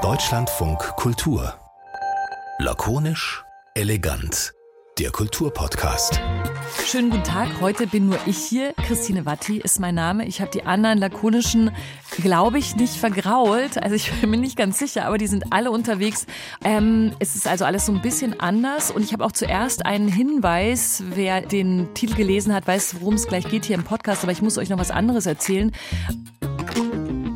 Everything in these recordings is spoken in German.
Deutschlandfunk Kultur. Lakonisch, elegant. Der Kulturpodcast. Schönen guten Tag. Heute bin nur ich hier. Christine Watti ist mein Name. Ich habe die anderen lakonischen, glaube ich, nicht vergrault. Also ich bin mir nicht ganz sicher, aber die sind alle unterwegs. Ähm, es ist also alles so ein bisschen anders. Und ich habe auch zuerst einen Hinweis. Wer den Titel gelesen hat, weiß, worum es gleich geht hier im Podcast. Aber ich muss euch noch was anderes erzählen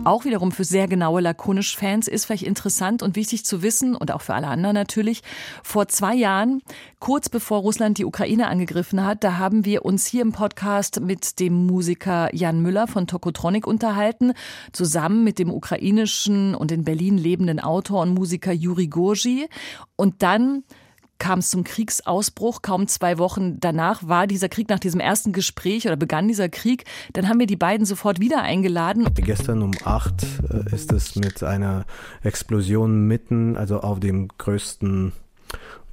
auch wiederum für sehr genaue Lakonisch-Fans ist vielleicht interessant und wichtig zu wissen und auch für alle anderen natürlich. Vor zwei Jahren, kurz bevor Russland die Ukraine angegriffen hat, da haben wir uns hier im Podcast mit dem Musiker Jan Müller von Tokotronic unterhalten, zusammen mit dem ukrainischen und in Berlin lebenden Autor und Musiker Juri Gorgi. Und dann kam es zum Kriegsausbruch. Kaum zwei Wochen danach war dieser Krieg nach diesem ersten Gespräch oder begann dieser Krieg. Dann haben wir die beiden sofort wieder eingeladen. Gestern um acht äh, ist es mit einer Explosion mitten, also auf dem größten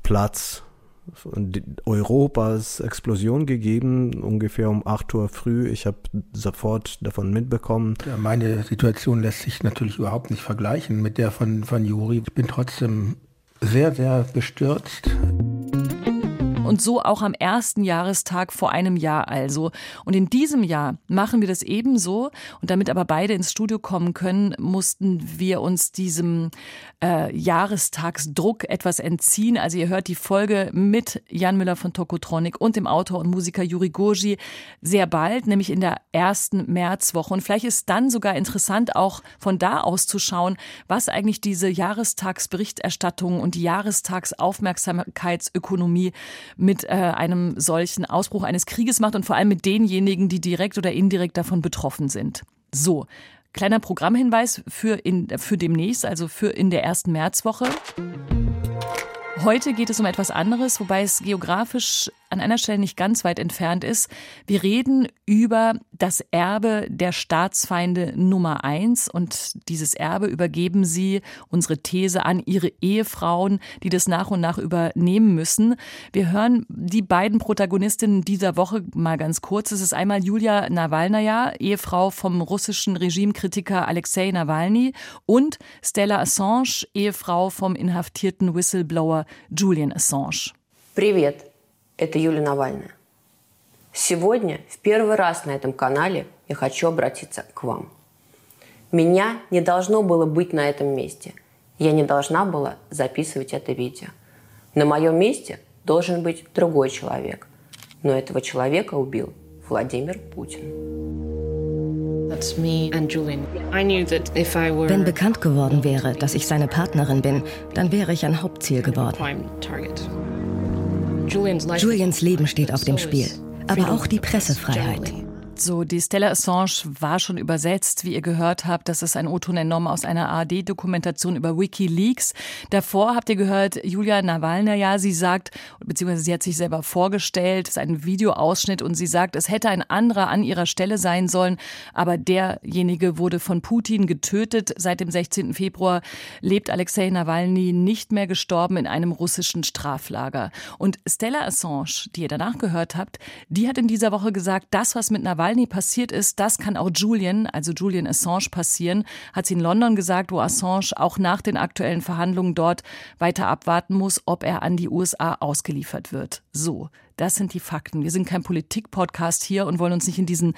Platz Europas Explosion gegeben, ungefähr um 8 Uhr früh. Ich habe sofort davon mitbekommen. Ja, meine Situation lässt sich natürlich überhaupt nicht vergleichen mit der von, von Juri. Ich bin trotzdem sehr, sehr bestürzt. Und so auch am ersten Jahrestag vor einem Jahr also. Und in diesem Jahr machen wir das ebenso. Und damit aber beide ins Studio kommen können, mussten wir uns diesem äh, Jahrestagsdruck etwas entziehen. Also ihr hört die Folge mit Jan Müller von Tokotronic und dem Autor und Musiker Juri Goji sehr bald, nämlich in der ersten Märzwoche. Und vielleicht ist dann sogar interessant, auch von da aus zu schauen, was eigentlich diese Jahrestagsberichterstattung und die Jahrestagsaufmerksamkeitsökonomie mit äh, einem solchen Ausbruch eines Krieges macht und vor allem mit denjenigen, die direkt oder indirekt davon betroffen sind. So, kleiner Programmhinweis für, in, für demnächst, also für in der ersten Märzwoche. Heute geht es um etwas anderes, wobei es geografisch an einer Stelle nicht ganz weit entfernt ist. Wir reden über das Erbe der Staatsfeinde Nummer eins und dieses Erbe übergeben sie, unsere These, an ihre Ehefrauen, die das nach und nach übernehmen müssen. Wir hören die beiden Protagonistinnen dieser Woche mal ganz kurz. Es ist einmal Julia Nawalnaja, Ehefrau vom russischen Regimekritiker Alexei Nawalny und Stella Assange, Ehefrau vom inhaftierten Whistleblower Julian Assange. Привет! Это Юлия Навальная. Сегодня в первый раз на этом канале я хочу обратиться к вам. Меня не должно было быть на этом месте. Я не должна была записывать это видео. На моем месте должен быть другой человек. Но этого человека убил Владимир Путин. Wenn bekannt geworden wäre, dass ich seine Partnerin bin, dann wäre ich ein Hauptziel geworden. Julians Leben steht auf dem Spiel, aber auch die Pressefreiheit. So, die Stella Assange war schon übersetzt, wie ihr gehört habt. Das ist ein O-Ton entnommen aus einer ARD-Dokumentation über WikiLeaks. Davor habt ihr gehört, Julia Nawalnaja, sie sagt, beziehungsweise sie hat sich selber vorgestellt, es ist ein Videoausschnitt und sie sagt, es hätte ein anderer an ihrer Stelle sein sollen, aber derjenige wurde von Putin getötet. Seit dem 16. Februar lebt Alexei Nawalny nicht mehr gestorben in einem russischen Straflager. Und Stella Assange, die ihr danach gehört habt, die hat in dieser Woche gesagt, das, was mit Nawalny Nawalny passiert ist, das kann auch Julian, also Julian Assange passieren, hat sie in London gesagt, wo Assange auch nach den aktuellen Verhandlungen dort weiter abwarten muss, ob er an die USA ausgeliefert wird. So, das sind die Fakten. Wir sind kein Politik-Podcast hier und wollen uns nicht in diesen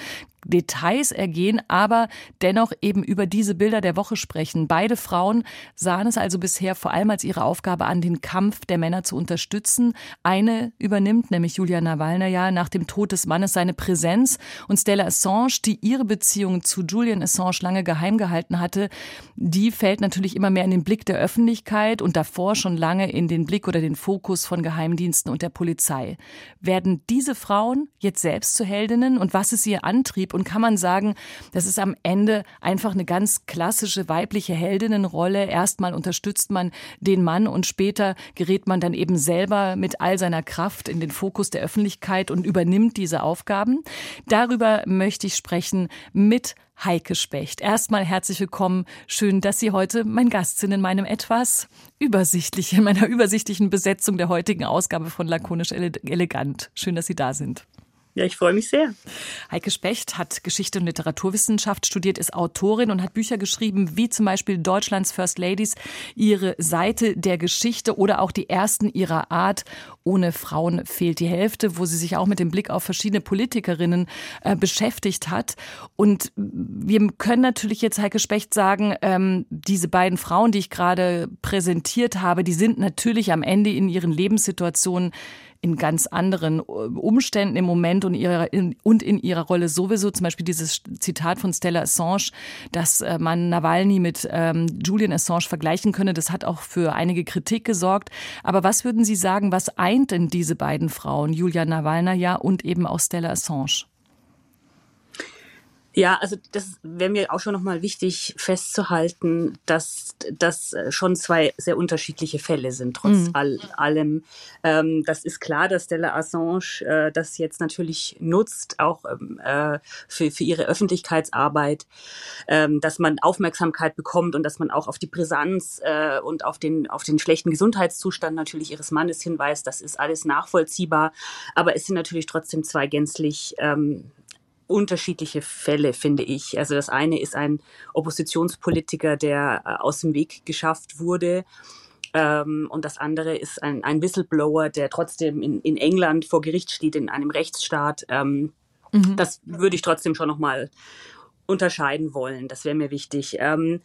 Details ergehen, aber dennoch eben über diese Bilder der Woche sprechen. Beide Frauen sahen es also bisher vor allem als ihre Aufgabe an, den Kampf der Männer zu unterstützen. Eine übernimmt, nämlich Julia Nawalnaja, nach dem Tod des Mannes seine Präsenz und Stella Assange, die ihre Beziehung zu Julian Assange lange geheim gehalten hatte, die fällt natürlich immer mehr in den Blick der Öffentlichkeit und davor schon lange in den Blick oder den Fokus von Geheimdiensten und der Polizei. Werden diese Frauen jetzt selbst zu Heldinnen und was ist ihr Antrieb und kann man sagen, das ist am Ende einfach eine ganz klassische weibliche Heldinnenrolle. Erstmal unterstützt man den Mann und später gerät man dann eben selber mit all seiner Kraft in den Fokus der Öffentlichkeit und übernimmt diese Aufgaben. Darüber möchte ich sprechen mit Heike Specht. Erstmal herzlich willkommen. Schön, dass Sie heute mein Gast sind in meinem etwas übersichtlichen, in meiner übersichtlichen Besetzung der heutigen Ausgabe von Lakonisch Elegant. Schön, dass Sie da sind. Ja, ich freue mich sehr. Heike Specht hat Geschichte und Literaturwissenschaft studiert, ist Autorin und hat Bücher geschrieben, wie zum Beispiel Deutschlands First Ladies, ihre Seite der Geschichte oder auch die ersten ihrer Art. Ohne Frauen fehlt die Hälfte, wo sie sich auch mit dem Blick auf verschiedene Politikerinnen äh, beschäftigt hat. Und wir können natürlich jetzt Heike Specht sagen, ähm, diese beiden Frauen, die ich gerade präsentiert habe, die sind natürlich am Ende in ihren Lebenssituationen in ganz anderen äh, Umständen im Moment und, ihrer, in, und in ihrer Rolle sowieso. Zum Beispiel dieses Zitat von Stella Assange, dass äh, man Nawalny mit ähm, Julian Assange vergleichen könne, das hat auch für einige Kritik gesorgt. Aber was würden Sie sagen, was eint denn diese beiden Frauen, Julia Nawalna und eben auch Stella Assange? Ja, also das wäre mir auch schon nochmal wichtig festzuhalten, dass das schon zwei sehr unterschiedliche Fälle sind, trotz mhm. all, allem. Ähm, das ist klar, dass Stella Assange äh, das jetzt natürlich nutzt, auch ähm, äh, für, für ihre Öffentlichkeitsarbeit, ähm, dass man Aufmerksamkeit bekommt und dass man auch auf die Brisanz äh, und auf den, auf den schlechten Gesundheitszustand natürlich ihres Mannes hinweist. Das ist alles nachvollziehbar. Aber es sind natürlich trotzdem zwei gänzlich ähm, unterschiedliche Fälle, finde ich. Also das eine ist ein Oppositionspolitiker, der äh, aus dem Weg geschafft wurde. Ähm, und das andere ist ein, ein Whistleblower, der trotzdem in, in England vor Gericht steht, in einem Rechtsstaat. Ähm, mhm. Das würde ich trotzdem schon nochmal unterscheiden wollen. Das wäre mir wichtig. Ähm,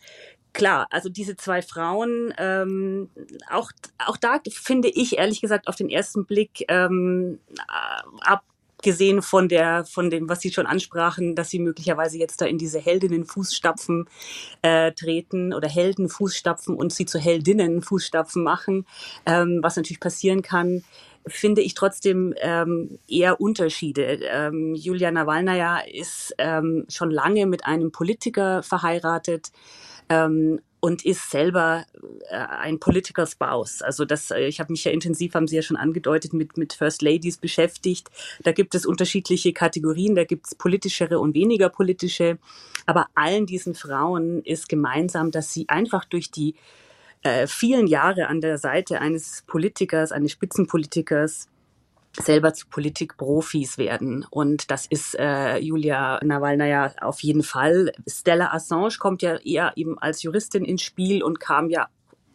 klar, also diese zwei Frauen, ähm, auch, auch da finde ich ehrlich gesagt auf den ersten Blick ähm, ab gesehen von der, von dem, was Sie schon ansprachen, dass Sie möglicherweise jetzt da in diese Heldinnen-Fußstapfen äh, treten oder Helden-Fußstapfen und Sie zu Heldinnen-Fußstapfen machen, ähm, was natürlich passieren kann finde ich trotzdem ähm, eher Unterschiede. Ähm, Julia Nawalnaja ist ähm, schon lange mit einem Politiker verheiratet, ähm, und ist selber äh, ein Political Spouse. Also das, äh, ich habe mich ja intensiv, haben Sie ja schon angedeutet, mit, mit First Ladies beschäftigt. Da gibt es unterschiedliche Kategorien, da gibt es politischere und weniger politische. Aber allen diesen Frauen ist gemeinsam, dass sie einfach durch die äh, vielen Jahre an der Seite eines Politikers, eines Spitzenpolitikers, selber zu Politikprofis werden. Und das ist äh, Julia Nawalna ja auf jeden Fall. Stella Assange kommt ja eher eben als Juristin ins Spiel und kam ja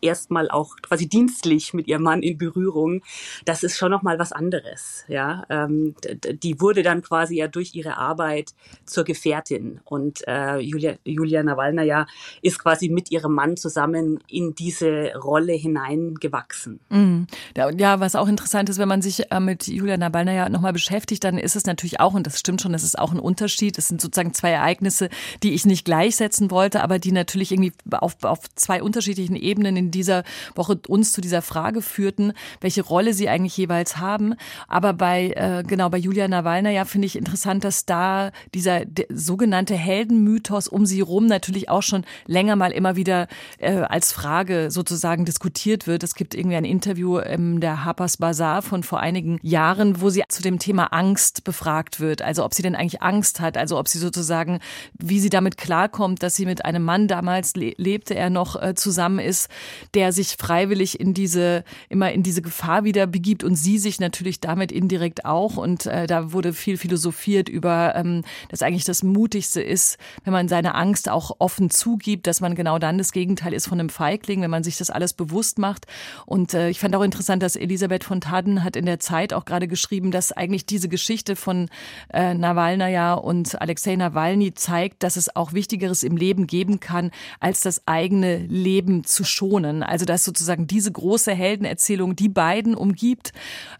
erstmal auch quasi dienstlich mit ihrem Mann in Berührung, das ist schon noch mal was anderes. Ja, ähm, die wurde dann quasi ja durch ihre Arbeit zur Gefährtin und äh, Julia, Julia Nawalna ja ist quasi mit ihrem Mann zusammen in diese Rolle hineingewachsen. Mhm. Ja, was auch interessant ist, wenn man sich äh, mit Julia Nawalna ja nochmal beschäftigt, dann ist es natürlich auch, und das stimmt schon, das ist auch ein Unterschied. Es sind sozusagen zwei Ereignisse, die ich nicht gleichsetzen wollte, aber die natürlich irgendwie auf, auf zwei unterschiedlichen Ebenen in dieser Woche uns zu dieser Frage führten, welche Rolle sie eigentlich jeweils haben. Aber bei, äh, genau, bei Julia Nawalna ja finde ich interessant, dass da dieser sogenannte Heldenmythos um sie rum natürlich auch schon länger mal immer wieder äh, als Frage sozusagen diskutiert wird. Es gibt irgendwie ein Interview in der Harper's Bazaar von vor einigen Jahren, wo sie zu dem Thema Angst befragt wird. Also ob sie denn eigentlich Angst hat, also ob sie sozusagen, wie sie damit klarkommt, dass sie mit einem Mann damals le lebte, er noch äh, zusammen ist, der sich freiwillig in diese, immer in diese Gefahr wieder begibt und sie sich natürlich damit indirekt auch. Und äh, da wurde viel philosophiert über, ähm, dass eigentlich das Mutigste ist, wenn man seine Angst auch offen zugibt, dass man genau dann das Gegenteil ist von einem Feigling, wenn man sich das alles bewusst macht. Und äh, ich fand auch interessant, dass Elisabeth von Taden hat in der Zeit auch gerade geschrieben, dass eigentlich diese Geschichte von äh, Nawalnaja und Alexei Nawalny zeigt, dass es auch Wichtigeres im Leben geben kann, als das eigene Leben zu schonen. Also dass sozusagen diese große Heldenerzählung die beiden umgibt,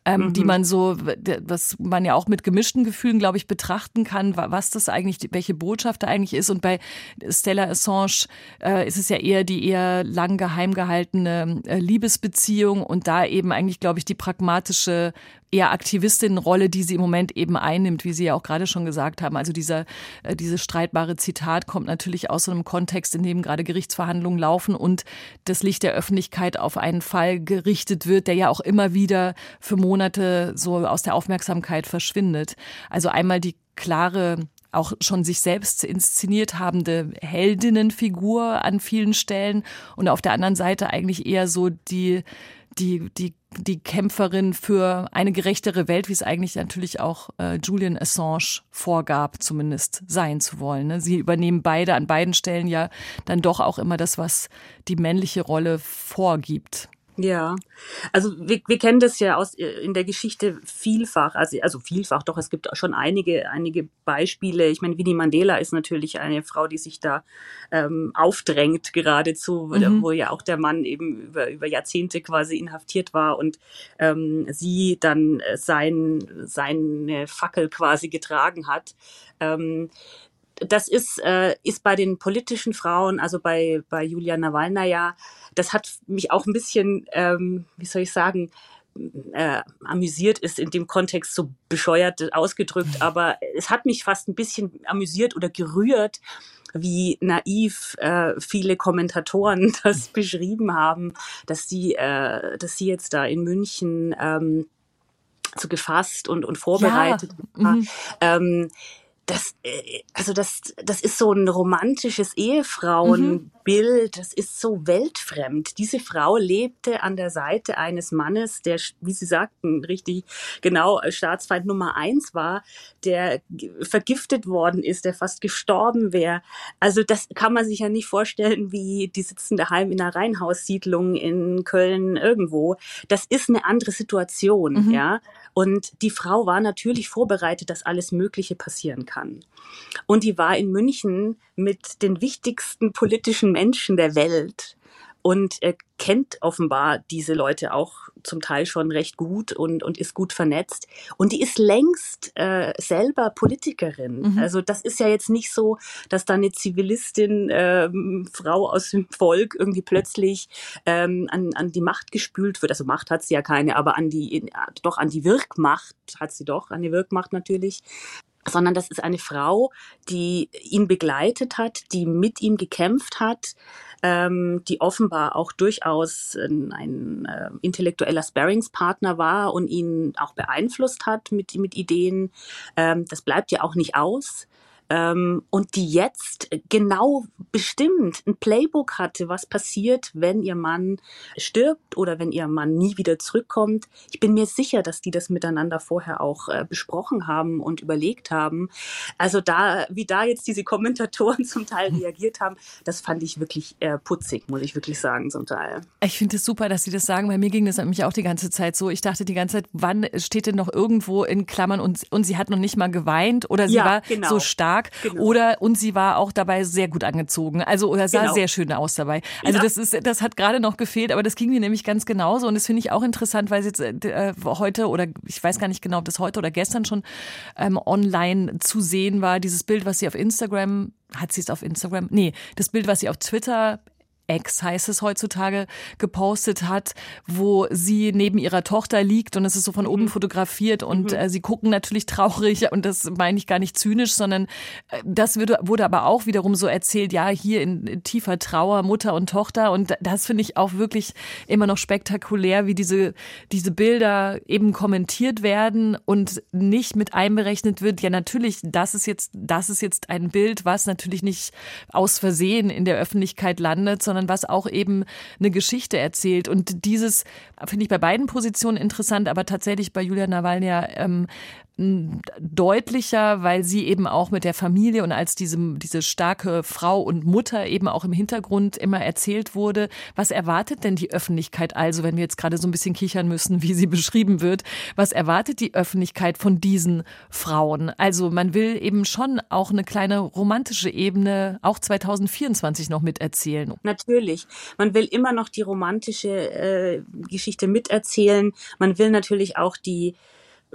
ähm, mhm. die man so, was man ja auch mit gemischten Gefühlen, glaube ich, betrachten kann, was das eigentlich, welche Botschaft da eigentlich ist. Und bei Stella Assange äh, ist es ja eher die eher lang geheim gehaltene äh, Liebesbeziehung und da eben eigentlich, glaube ich, die pragmatische eher Aktivistinnenrolle, die sie im Moment eben einnimmt, wie Sie ja auch gerade schon gesagt haben. Also dieser, äh, dieses streitbare Zitat kommt natürlich aus so einem Kontext, in dem gerade Gerichtsverhandlungen laufen und das Licht der Öffentlichkeit auf einen Fall gerichtet wird, der ja auch immer wieder für Monate so aus der Aufmerksamkeit verschwindet. Also einmal die klare auch schon sich selbst inszeniert habende Heldinnenfigur an vielen Stellen und auf der anderen Seite eigentlich eher so die die, die die Kämpferin für eine gerechtere Welt, wie es eigentlich natürlich auch äh, Julian Assange vorgab, zumindest sein zu wollen. Ne? Sie übernehmen beide an beiden Stellen ja dann doch auch immer das, was die männliche Rolle vorgibt. Ja, also wir, wir kennen das ja aus äh, in der Geschichte vielfach, also, also vielfach, doch es gibt schon einige, einige Beispiele. Ich meine, Winnie Mandela ist natürlich eine Frau, die sich da ähm, aufdrängt geradezu, mhm. wo ja auch der Mann eben über, über Jahrzehnte quasi inhaftiert war und ähm, sie dann äh, sein, seine Fackel quasi getragen hat. Ähm, das ist, äh, ist bei den politischen Frauen, also bei, bei Julia Nawalnaja, das hat mich auch ein bisschen, ähm, wie soll ich sagen, äh, amüsiert ist in dem Kontext so bescheuert ausgedrückt, aber es hat mich fast ein bisschen amüsiert oder gerührt, wie naiv äh, viele Kommentatoren das beschrieben haben, dass sie, äh, dass sie jetzt da in München ähm, so gefasst und, und vorbereitet ja. war. Mhm. Ähm, das, äh, also das, das ist so ein romantisches Ehefrauenbild. Das ist so weltfremd. Diese Frau lebte an der Seite eines Mannes, der, wie Sie sagten, richtig genau Staatsfeind Nummer eins war, der vergiftet worden ist, der fast gestorben wäre. Also das kann man sich ja nicht vorstellen, wie die sitzen daheim in einer Reihenhaussiedlung in Köln irgendwo. Das ist eine andere Situation, mhm. ja. Und die Frau war natürlich vorbereitet, dass alles Mögliche passieren kann. Und die war in München mit den wichtigsten politischen Menschen der Welt und er kennt offenbar diese Leute auch zum Teil schon recht gut und, und ist gut vernetzt. Und die ist längst äh, selber Politikerin. Mhm. Also das ist ja jetzt nicht so, dass da eine Zivilistin, ähm, Frau aus dem Volk irgendwie plötzlich ähm, an, an die Macht gespült wird. Also Macht hat sie ja keine, aber an die, doch an die Wirkmacht hat sie doch, an die Wirkmacht natürlich sondern das ist eine Frau, die ihn begleitet hat, die mit ihm gekämpft hat, ähm, die offenbar auch durchaus ein, ein äh, intellektueller Sparringspartner war und ihn auch beeinflusst hat mit, mit Ideen. Ähm, das bleibt ja auch nicht aus ähm, und die jetzt genau bestimmt ein Playbook hatte, was passiert, wenn ihr Mann stirbt oder wenn ihr Mann nie wieder zurückkommt. Ich bin mir sicher, dass die das miteinander vorher auch äh, besprochen haben und überlegt haben. Also da, wie da jetzt diese Kommentatoren zum Teil reagiert haben, das fand ich wirklich äh, putzig, muss ich wirklich sagen, zum Teil. Ich finde es super, dass Sie das sagen, weil mir ging das nämlich auch die ganze Zeit so. Ich dachte die ganze Zeit, wann steht denn noch irgendwo in Klammern und, und sie hat noch nicht mal geweint oder sie ja, war genau. so stark stark. Genau. Oder und sie war auch dabei sehr gut angezogen. Also oder sah genau. sehr schön aus dabei. Also ja. das ist, das hat gerade noch gefehlt, aber das ging mir nämlich ganz genauso. Und das finde ich auch interessant, weil es jetzt äh, heute oder ich weiß gar nicht genau, ob das heute oder gestern schon ähm, online zu sehen war, dieses Bild, was sie auf Instagram hat sie es auf Instagram? Nee, das Bild, was sie auf Twitter Ex heißt es heutzutage, gepostet hat, wo sie neben ihrer Tochter liegt und es ist so von oben mhm. fotografiert und mhm. äh, sie gucken natürlich traurig und das meine ich gar nicht zynisch, sondern äh, das wurde, wurde aber auch wiederum so erzählt, ja, hier in, in tiefer Trauer Mutter und Tochter und das finde ich auch wirklich immer noch spektakulär, wie diese, diese Bilder eben kommentiert werden und nicht mit einberechnet wird, ja natürlich, das ist jetzt, das ist jetzt ein Bild, was natürlich nicht aus Versehen in der Öffentlichkeit landet, sondern was auch eben eine Geschichte erzählt. Und dieses finde ich bei beiden Positionen interessant, aber tatsächlich bei Julia Nawalny ähm, deutlicher, weil sie eben auch mit der Familie und als diese, diese starke Frau und Mutter eben auch im Hintergrund immer erzählt wurde. Was erwartet denn die Öffentlichkeit also, wenn wir jetzt gerade so ein bisschen kichern müssen, wie sie beschrieben wird? Was erwartet die Öffentlichkeit von diesen Frauen? Also man will eben schon auch eine kleine romantische Ebene auch 2024 noch miterzählen. Natürlich. Man will immer noch die romantische äh, Geschichte miterzählen. Man will natürlich auch die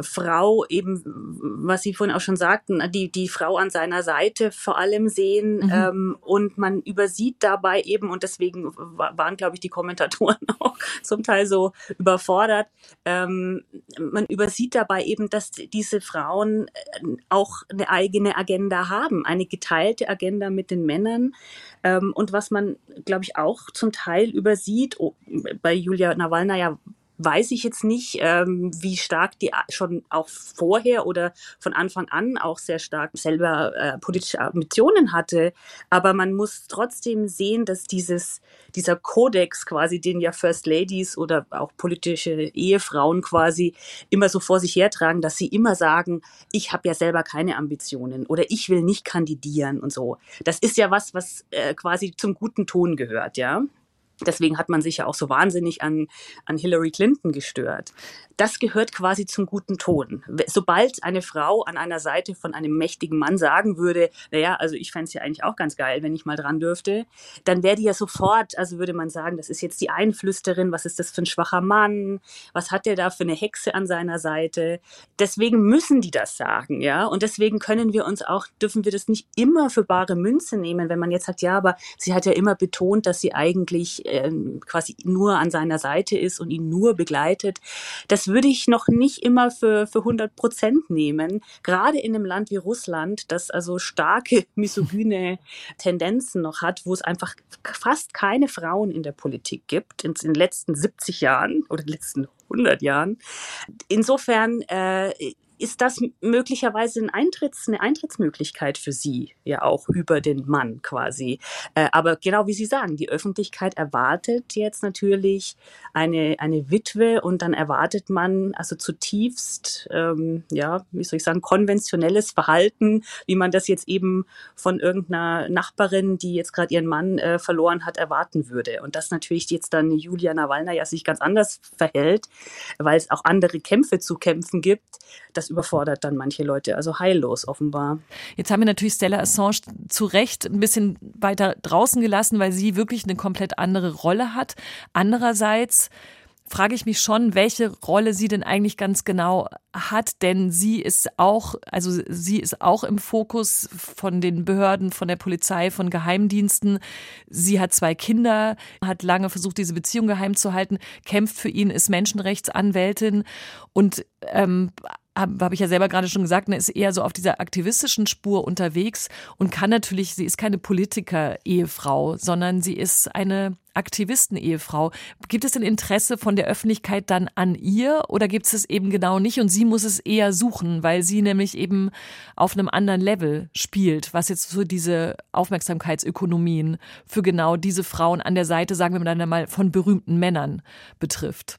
Frau eben, was Sie vorhin auch schon sagten, die, die Frau an seiner Seite vor allem sehen mhm. ähm, und man übersieht dabei eben, und deswegen waren, glaube ich, die Kommentatoren auch zum Teil so überfordert, ähm, man übersieht dabei eben, dass diese Frauen äh, auch eine eigene Agenda haben, eine geteilte Agenda mit den Männern. Ähm, und was man, glaube ich, auch zum Teil übersieht, oh, bei Julia Nawalna ja weiß ich jetzt nicht, ähm, wie stark die schon auch vorher oder von Anfang an auch sehr stark selber äh, politische Ambitionen hatte. Aber man muss trotzdem sehen, dass dieses, dieser Kodex quasi, den ja First Ladies oder auch politische Ehefrauen quasi immer so vor sich hertragen, dass sie immer sagen, ich habe ja selber keine Ambitionen oder ich will nicht kandidieren und so. Das ist ja was, was äh, quasi zum guten Ton gehört, ja. Deswegen hat man sich ja auch so wahnsinnig an, an Hillary Clinton gestört das gehört quasi zum guten Ton. Sobald eine Frau an einer Seite von einem mächtigen Mann sagen würde, naja, also ich fände es ja eigentlich auch ganz geil, wenn ich mal dran dürfte, dann wäre die ja sofort, also würde man sagen, das ist jetzt die Einflüsterin, was ist das für ein schwacher Mann, was hat der da für eine Hexe an seiner Seite. Deswegen müssen die das sagen, ja, und deswegen können wir uns auch, dürfen wir das nicht immer für bare Münze nehmen, wenn man jetzt sagt, ja, aber sie hat ja immer betont, dass sie eigentlich äh, quasi nur an seiner Seite ist und ihn nur begleitet. Das würde ich noch nicht immer für, für 100 Prozent nehmen. Gerade in einem Land wie Russland, das also starke misogyne Tendenzen noch hat, wo es einfach fast keine Frauen in der Politik gibt, in, den letzten 70 Jahren oder den letzten 100 Jahren. Insofern äh, ist das möglicherweise ein Eintritts, eine Eintrittsmöglichkeit für sie, ja auch über den Mann quasi. Äh, aber genau wie Sie sagen, die Öffentlichkeit erwartet jetzt natürlich eine, eine Witwe und dann erwartet man also zutiefst, ähm, ja, wie soll ich sagen, konventionelles Verhalten, wie man das jetzt eben von irgendeiner Nachbarin, die jetzt gerade ihren Mann äh, verloren hat, erwarten würde. Und dass natürlich jetzt dann Julia Nawalna ja sich ganz anders verhält, weil es auch andere Kämpfe zu kämpfen gibt, das überfordert dann manche Leute, also heillos offenbar. Jetzt haben wir natürlich Stella Assange zu Recht ein bisschen weiter draußen gelassen, weil sie wirklich eine komplett andere Rolle hat. Andererseits frage ich mich schon, welche Rolle sie denn eigentlich ganz genau hat, denn sie ist auch, also sie ist auch im Fokus von den Behörden, von der Polizei, von Geheimdiensten. Sie hat zwei Kinder, hat lange versucht, diese Beziehung geheim zu halten, kämpft für ihn, ist Menschenrechtsanwältin und ähm, habe hab ich ja selber gerade schon gesagt, ne, ist eher so auf dieser aktivistischen Spur unterwegs und kann natürlich, sie ist keine Politiker-Ehefrau, sondern sie ist eine Aktivisten-Ehefrau. Gibt es ein Interesse von der Öffentlichkeit dann an ihr oder gibt es es eben genau nicht und sie muss es eher suchen, weil sie nämlich eben auf einem anderen Level spielt, was jetzt so diese Aufmerksamkeitsökonomien für genau diese Frauen an der Seite, sagen wir mal von berühmten Männern betrifft?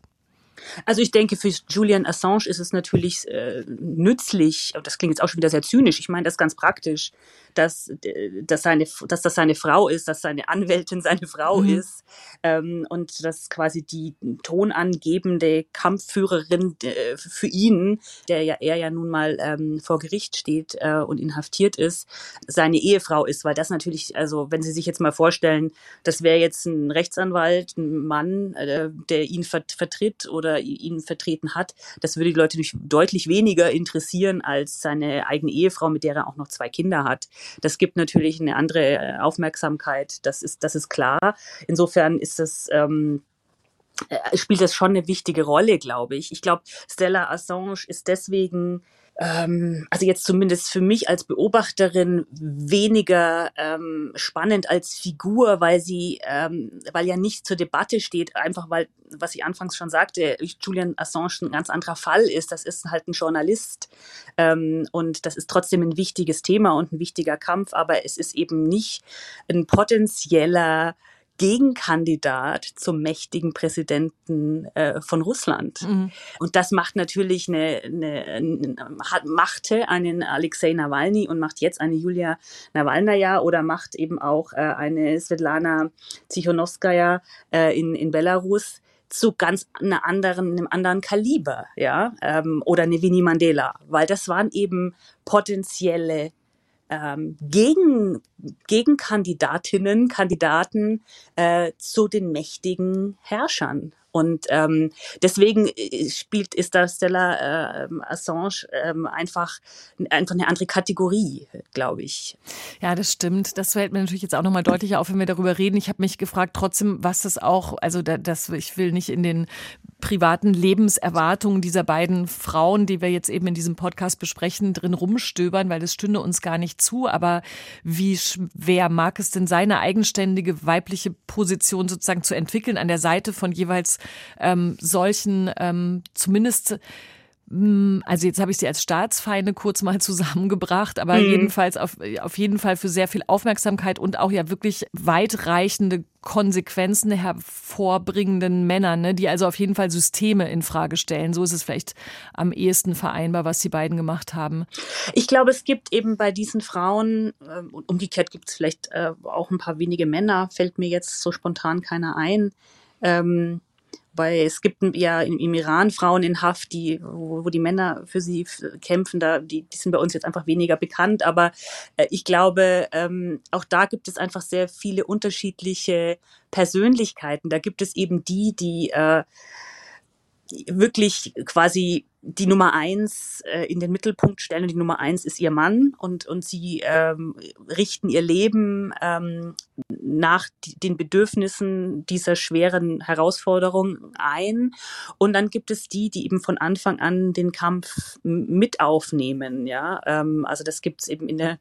Also ich denke, für Julian Assange ist es natürlich äh, nützlich, das klingt jetzt auch schon wieder sehr zynisch, ich meine das ganz praktisch, dass, äh, dass, seine, dass das seine Frau ist, dass seine Anwältin seine Frau mhm. ist ähm, und dass quasi die tonangebende Kampfführerin äh, für ihn, der ja er ja nun mal ähm, vor Gericht steht äh, und inhaftiert ist, seine Ehefrau ist, weil das natürlich, also wenn Sie sich jetzt mal vorstellen, das wäre jetzt ein Rechtsanwalt, ein Mann, äh, der ihn vert vertritt oder ihn vertreten hat, das würde die Leute deutlich weniger interessieren als seine eigene Ehefrau, mit der er auch noch zwei Kinder hat. Das gibt natürlich eine andere äh, Aufmerksamkeit, das ist, das ist klar. Insofern ist das, ähm, äh, spielt das schon eine wichtige Rolle, glaube ich. Ich glaube, Stella Assange ist deswegen ähm, also jetzt zumindest für mich als Beobachterin weniger ähm, spannend als Figur, weil sie, ähm, weil ja nicht zur Debatte steht, einfach weil, was ich anfangs schon sagte, Julian Assange ein ganz anderer Fall ist. Das ist halt ein Journalist ähm, und das ist trotzdem ein wichtiges Thema und ein wichtiger Kampf, aber es ist eben nicht ein potenzieller Gegenkandidat zum mächtigen Präsidenten äh, von Russland. Mhm. Und das macht natürlich eine, eine, eine hat, machte einen Alexei Nawalny und macht jetzt eine Julia Nawalnaja oder macht eben auch äh, eine Svetlana Tsikhanouskaya äh, in, in Belarus zu ganz einer anderen, einem anderen Kaliber, ja, ähm, oder eine Winnie Mandela, weil das waren eben potenzielle ähm, gegen, Gegenkandidatinnen, Kandidaten äh, zu den mächtigen Herrschern. Und ähm, deswegen äh, spielt ist da Stella äh, Assange ähm, einfach, einfach eine andere Kategorie, glaube ich. Ja, das stimmt. Das fällt mir natürlich jetzt auch nochmal deutlicher auf, wenn wir darüber reden. Ich habe mich gefragt trotzdem, was das auch, also da, das, ich will nicht in den privaten Lebenserwartungen dieser beiden Frauen, die wir jetzt eben in diesem Podcast besprechen, drin rumstöbern, weil das stünde uns gar nicht zu. Aber wie schwer mag es denn seine eigenständige weibliche Position sozusagen zu entwickeln an der Seite von jeweils ähm, solchen ähm, zumindest hm, also jetzt habe ich sie als Staatsfeinde kurz mal zusammengebracht, aber mhm. jedenfalls auf, auf jeden Fall für sehr viel Aufmerksamkeit und auch ja wirklich weitreichende Konsequenzen hervorbringenden Männern, ne, die also auf jeden Fall Systeme in Frage stellen. So ist es vielleicht am ehesten vereinbar, was die beiden gemacht haben. Ich glaube, es gibt eben bei diesen Frauen, äh, umgekehrt gibt es vielleicht äh, auch ein paar wenige Männer, fällt mir jetzt so spontan keiner ein. Ähm, weil es gibt ja im, Iran Frauen in Haft, die, wo, wo die Männer für sie kämpfen, da, die, die sind bei uns jetzt einfach weniger bekannt. Aber äh, ich glaube, ähm, auch da gibt es einfach sehr viele unterschiedliche Persönlichkeiten. Da gibt es eben die, die äh, wirklich quasi die Nummer eins äh, in den Mittelpunkt stellen und die Nummer eins ist ihr Mann und, und sie ähm, richten ihr Leben ähm, nach den Bedürfnissen dieser schweren Herausforderung ein. Und dann gibt es die, die eben von Anfang an den Kampf mit aufnehmen. Ja, ähm, also das gibt es eben in der,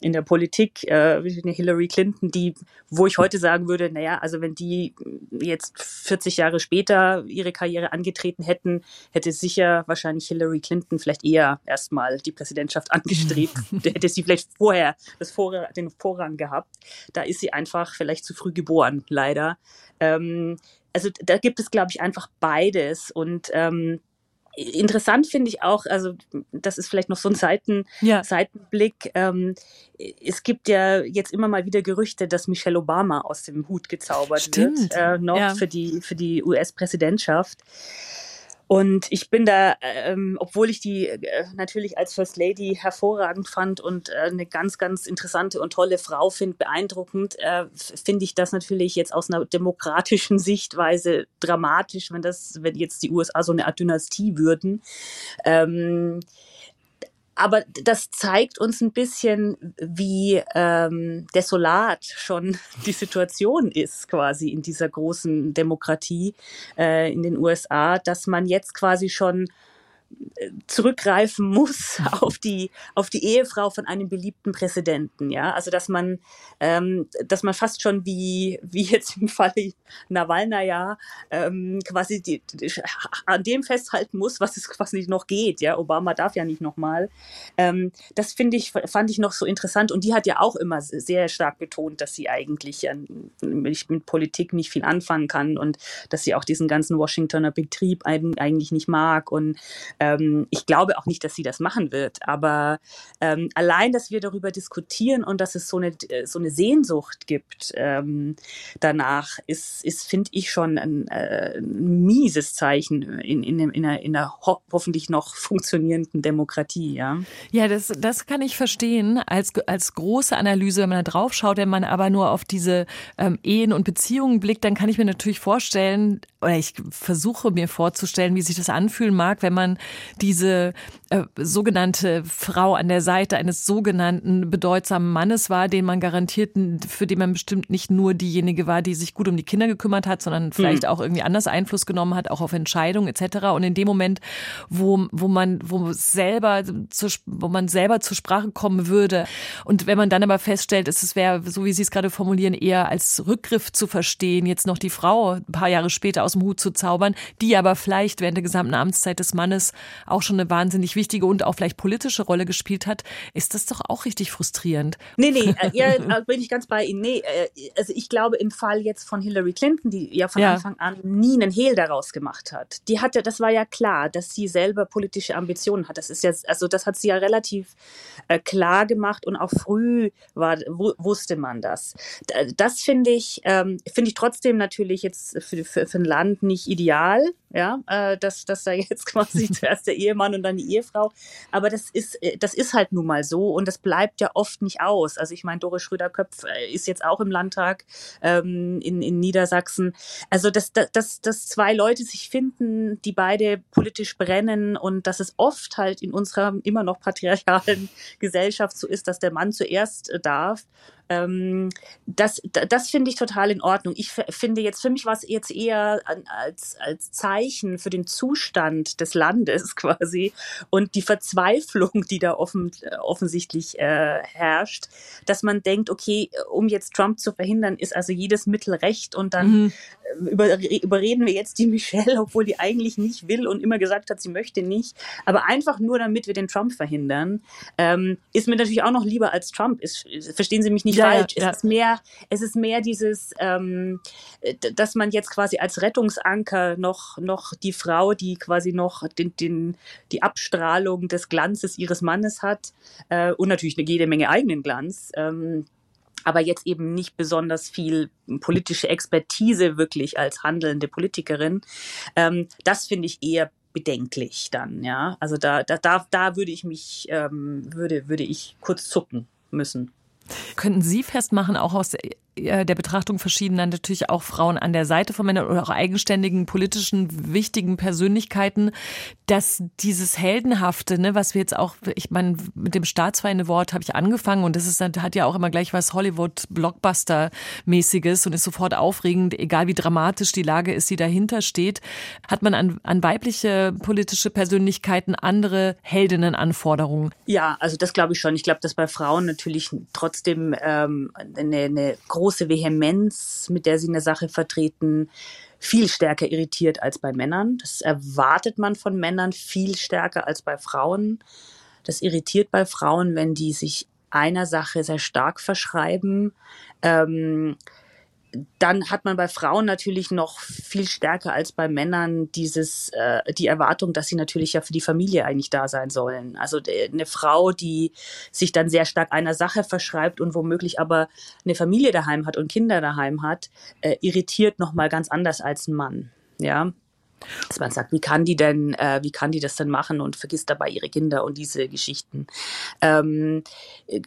in der Politik, äh, wie Hillary Clinton, die, wo ich heute sagen würde, naja, also wenn die jetzt 40 Jahre später ihre Karriere angetreten hätten, hätte sicher wahrscheinlich Hillary Clinton vielleicht eher erstmal die Präsidentschaft angestrebt. hätte sie vielleicht vorher das Vorrang, den Vorrang gehabt. Da ist sie einfach vielleicht zu früh geboren, leider. Ähm, also da gibt es, glaube ich, einfach beides. Und ähm, Interessant finde ich auch, also das ist vielleicht noch so ein Seiten, ja. Seitenblick. Ähm, es gibt ja jetzt immer mal wieder Gerüchte, dass Michelle Obama aus dem Hut gezaubert Stimmt. wird, äh, noch ja. für die für die US-Präsidentschaft. Und ich bin da, ähm, obwohl ich die äh, natürlich als First Lady hervorragend fand und äh, eine ganz, ganz interessante und tolle Frau finde, beeindruckend, äh, finde ich das natürlich jetzt aus einer demokratischen Sichtweise dramatisch, wenn das, wenn jetzt die USA so eine Art Dynastie würden. Ähm, aber das zeigt uns ein bisschen, wie ähm, desolat schon die Situation ist, quasi in dieser großen Demokratie äh, in den USA, dass man jetzt quasi schon zurückgreifen muss auf die auf die Ehefrau von einem beliebten Präsidenten, ja, also dass man ähm, dass man fast schon wie wie jetzt im Falle Nawalnaja ähm, quasi die, die, an dem festhalten muss, was es quasi noch geht, ja, Obama darf ja nicht nochmal. Ähm, das finde ich fand ich noch so interessant und die hat ja auch immer sehr stark betont, dass sie eigentlich äh, mit Politik nicht viel anfangen kann und dass sie auch diesen ganzen Washingtoner Betrieb eigentlich nicht mag und ähm, ich glaube auch nicht, dass sie das machen wird, aber ähm, allein, dass wir darüber diskutieren und dass es so eine, äh, so eine Sehnsucht gibt ähm, danach, ist, ist finde ich, schon ein, äh, ein, mieses Zeichen in, in, in, einer, in einer ho hoffentlich noch funktionierenden Demokratie. Ja, ja das, das kann ich verstehen als, als große Analyse, wenn man da drauf schaut, wenn man aber nur auf diese ähm, Ehen und Beziehungen blickt, dann kann ich mir natürlich vorstellen, oder ich versuche mir vorzustellen, wie sich das anfühlen mag, wenn man diese äh, sogenannte Frau an der Seite eines sogenannten bedeutsamen Mannes war, den man garantiert, für den man bestimmt nicht nur diejenige war, die sich gut um die Kinder gekümmert hat, sondern vielleicht mhm. auch irgendwie anders Einfluss genommen hat, auch auf Entscheidungen etc. Und in dem Moment, wo, wo man, wo selber, zu, wo man selber zur Sprache kommen würde und wenn man dann aber feststellt, es wäre, so wie Sie es gerade formulieren, eher als Rückgriff zu verstehen, jetzt noch die Frau ein paar Jahre später aus dem Hut zu zaubern, die aber vielleicht während der gesamten Amtszeit des Mannes auch schon eine wahnsinnig wichtige und auch vielleicht politische Rolle gespielt hat, ist das doch auch richtig frustrierend. Nee, nee, äh, ja, äh, bin ich ganz bei Ihnen. Nee, äh, also ich glaube im Fall jetzt von Hillary Clinton, die ja von ja. Anfang an nie einen Hehl daraus gemacht hat, die hatte, das war ja klar, dass sie selber politische Ambitionen hat. Das ist ja, also das hat sie ja relativ äh, klar gemacht und auch früh war, wusste man das. Das finde ich, ähm, finde ich trotzdem natürlich jetzt für, für, für ein Land nicht ideal, ja, äh, dass, dass da jetzt quasi zuerst der Ehemann und dann die Ehefrau. Aber das ist, äh, das ist halt nun mal so und das bleibt ja oft nicht aus. Also ich meine, Doris Schröder-Köpf äh, ist jetzt auch im Landtag ähm, in, in Niedersachsen. Also dass, dass, dass zwei Leute sich finden, die beide politisch brennen und dass es oft halt in unserer immer noch patriarchalen Gesellschaft so ist, dass der Mann zuerst äh, darf ähm, das das finde ich total in Ordnung. Ich finde jetzt, für mich war es jetzt eher als, als Zeichen für den Zustand des Landes quasi und die Verzweiflung, die da offen, offensichtlich äh, herrscht, dass man denkt, okay, um jetzt Trump zu verhindern, ist also jedes Mittel recht und dann mhm. über, überreden wir jetzt die Michelle, obwohl die eigentlich nicht will und immer gesagt hat, sie möchte nicht. Aber einfach nur, damit wir den Trump verhindern, ähm, ist mir natürlich auch noch lieber als Trump. Ist, verstehen Sie mich nicht ja, falsch. Ja. Es ist mehr, es ist mehr dieses, ähm, dass man jetzt quasi als Rettungsanker noch, noch die Frau, die quasi noch den, den, die Abstrahlung des Glanzes ihres Mannes hat äh, und natürlich eine jede Menge eigenen Glanz. Ähm, aber jetzt eben nicht besonders viel politische Expertise wirklich als handelnde Politikerin. Ähm, das finde ich eher bedenklich dann, ja. Also da, da, da, da würde ich mich, ähm, würde, würde ich kurz zucken müssen. Könnten Sie festmachen, auch aus der Betrachtung verschiedener natürlich auch Frauen an der Seite von Männern oder auch eigenständigen politischen wichtigen Persönlichkeiten, dass dieses heldenhafte, ne, was wir jetzt auch, ich meine, mit dem staatsfeinde Wort habe ich angefangen und das ist hat ja auch immer gleich was Hollywood Blockbuster mäßiges und ist sofort aufregend, egal wie dramatisch die Lage ist, die dahinter steht, hat man an, an weibliche politische Persönlichkeiten andere Heldinnenanforderungen. Ja, also das glaube ich schon. Ich glaube, dass bei Frauen natürlich trotzdem ähm, eine, eine große Vehemenz, mit der sie eine Sache vertreten, viel stärker irritiert als bei Männern. Das erwartet man von Männern viel stärker als bei Frauen. Das irritiert bei Frauen, wenn die sich einer Sache sehr stark verschreiben. Ähm, dann hat man bei Frauen natürlich noch viel stärker als bei Männern dieses äh, die Erwartung, dass sie natürlich ja für die Familie eigentlich da sein sollen. Also eine Frau, die sich dann sehr stark einer Sache verschreibt und womöglich aber eine Familie daheim hat und Kinder daheim hat, äh, irritiert noch mal ganz anders als ein Mann. Ja, dass man sagt, wie kann die denn, äh, wie kann die das denn machen und vergisst dabei ihre Kinder und diese Geschichten. Ähm, äh,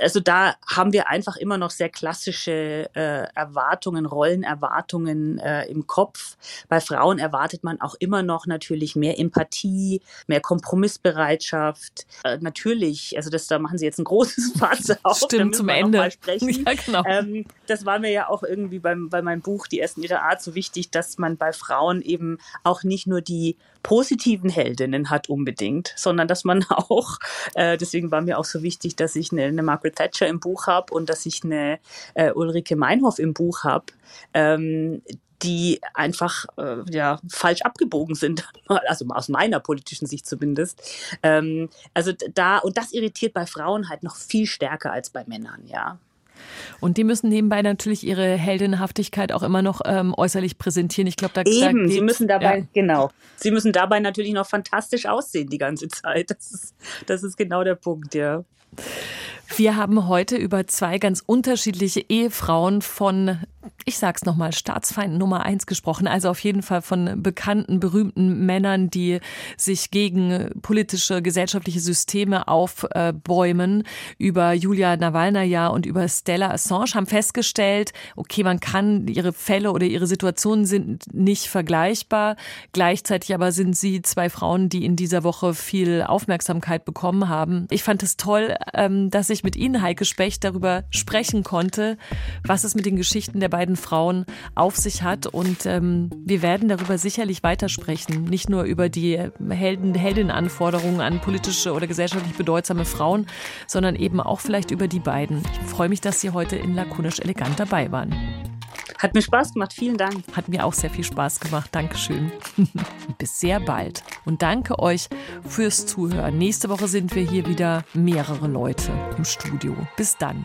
also da haben wir einfach immer noch sehr klassische äh, Erwartungen, Rollenerwartungen äh, im Kopf. Bei Frauen erwartet man auch immer noch natürlich mehr Empathie, mehr Kompromissbereitschaft. Äh, natürlich, also das, da machen Sie jetzt ein großes Fass auf. Stimmt, zum Ende. Ja, genau. Ähm, das war mir ja auch irgendwie beim, bei meinem Buch Die Ersten ihrer Art so wichtig, dass man bei Frauen eben eben auch nicht nur die positiven Heldinnen hat unbedingt, sondern dass man auch, äh, deswegen war mir auch so wichtig, dass ich eine, eine Margaret Thatcher im Buch habe und dass ich eine äh, Ulrike Meinhoff im Buch habe, ähm, die einfach äh, ja falsch abgebogen sind, also aus meiner politischen Sicht zumindest. Ähm, also da und das irritiert bei Frauen halt noch viel stärker als bei Männern, ja. Und die müssen nebenbei natürlich ihre Heldenhaftigkeit auch immer noch ähm, äußerlich präsentieren. Ich glaube, da eben. Da sie müssen dabei ja. genau. Sie müssen dabei natürlich noch fantastisch aussehen die ganze Zeit. Das ist, das ist genau der Punkt, ja. Wir haben heute über zwei ganz unterschiedliche Ehefrauen von ich sag's nochmal, Staatsfeind Nummer eins gesprochen. Also auf jeden Fall von bekannten, berühmten Männern, die sich gegen politische, gesellschaftliche Systeme aufbäumen. Über Julia Nawalnaja und über Stella Assange haben festgestellt, okay, man kann, ihre Fälle oder ihre Situationen sind nicht vergleichbar. Gleichzeitig aber sind sie zwei Frauen, die in dieser Woche viel Aufmerksamkeit bekommen haben. Ich fand es toll, ähm, dass ich mit Ihnen, Heike Specht, darüber sprechen konnte, was es mit den Geschichten der beiden Frauen auf sich hat. Und ähm, wir werden darüber sicherlich weitersprechen. Nicht nur über die Helden, Heldinnenanforderungen an politische oder gesellschaftlich bedeutsame Frauen, sondern eben auch vielleicht über die beiden. Ich freue mich, dass Sie heute in Lakonisch Elegant dabei waren. Hat mir Spaß gemacht. Vielen Dank. Hat mir auch sehr viel Spaß gemacht. Dankeschön. Bis sehr bald. Und danke euch fürs Zuhören. Nächste Woche sind wir hier wieder mehrere Leute im Studio. Bis dann.